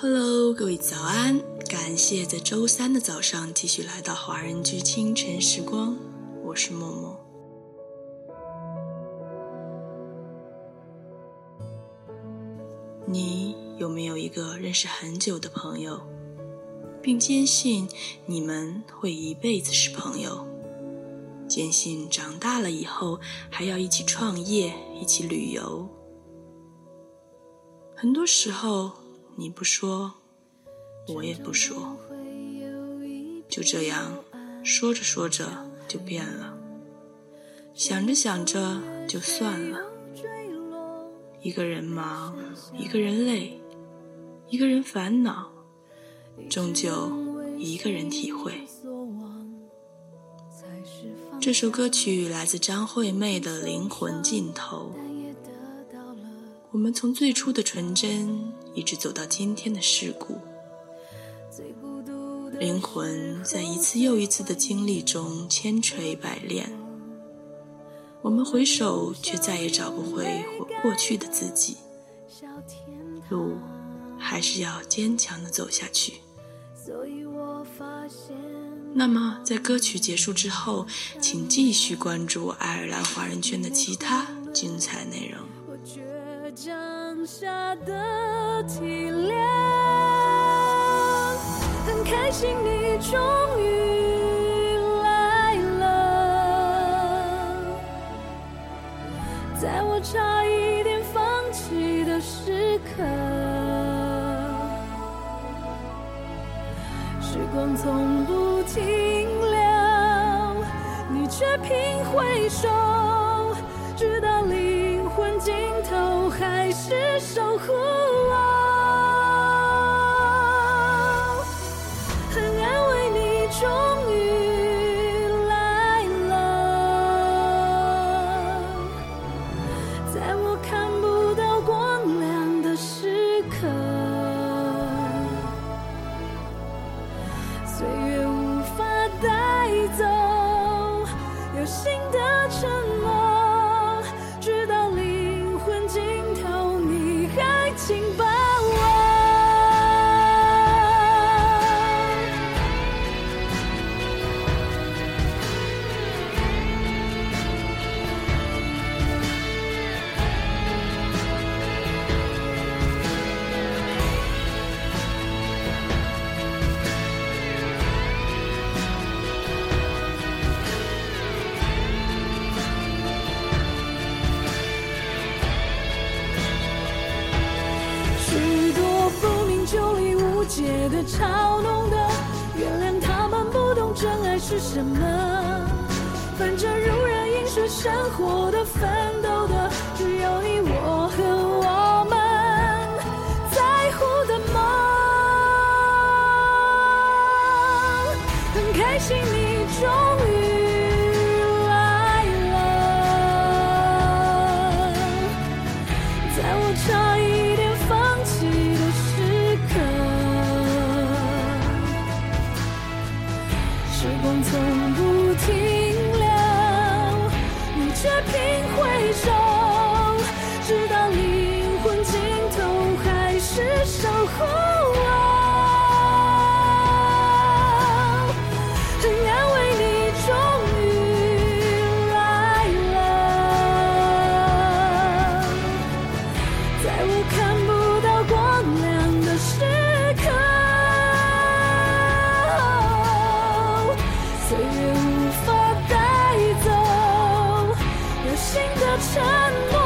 Hello，各位早安！感谢在周三的早上继续来到华人居清晨时光，我是默默。你有没有一个认识很久的朋友，并坚信你们会一辈子是朋友？坚信长大了以后还要一起创业、一起旅游？很多时候。你不说，我也不说，就这样说着说着就变了，想着想着就算了。一个人忙，一个人累，一个人烦恼，终究一个人体会。这首歌曲来自张惠妹的《灵魂尽头》。我们从最初的纯真，一直走到今天的事故，灵魂在一次又一次的经历中千锤百炼。我们回首，却再也找不回过去的自己。路还是要坚强的走下去。那么，在歌曲结束之后，请继续关注爱尔兰华人圈的其他精彩内容。剩下的体谅，很开心你终于来了，在我差一点放弃的时刻，时光从不停留，你却频回首，直到离尽头还是守护我，很安慰你终于来了。在我看不到光亮的时刻，岁月无法带走。有心。解的嘲弄的原谅他们不懂真爱是什么。反正如人饮水生活的奋斗的只有你我和我们在乎的梦很开心你终时光从不停留你却频回首沉默。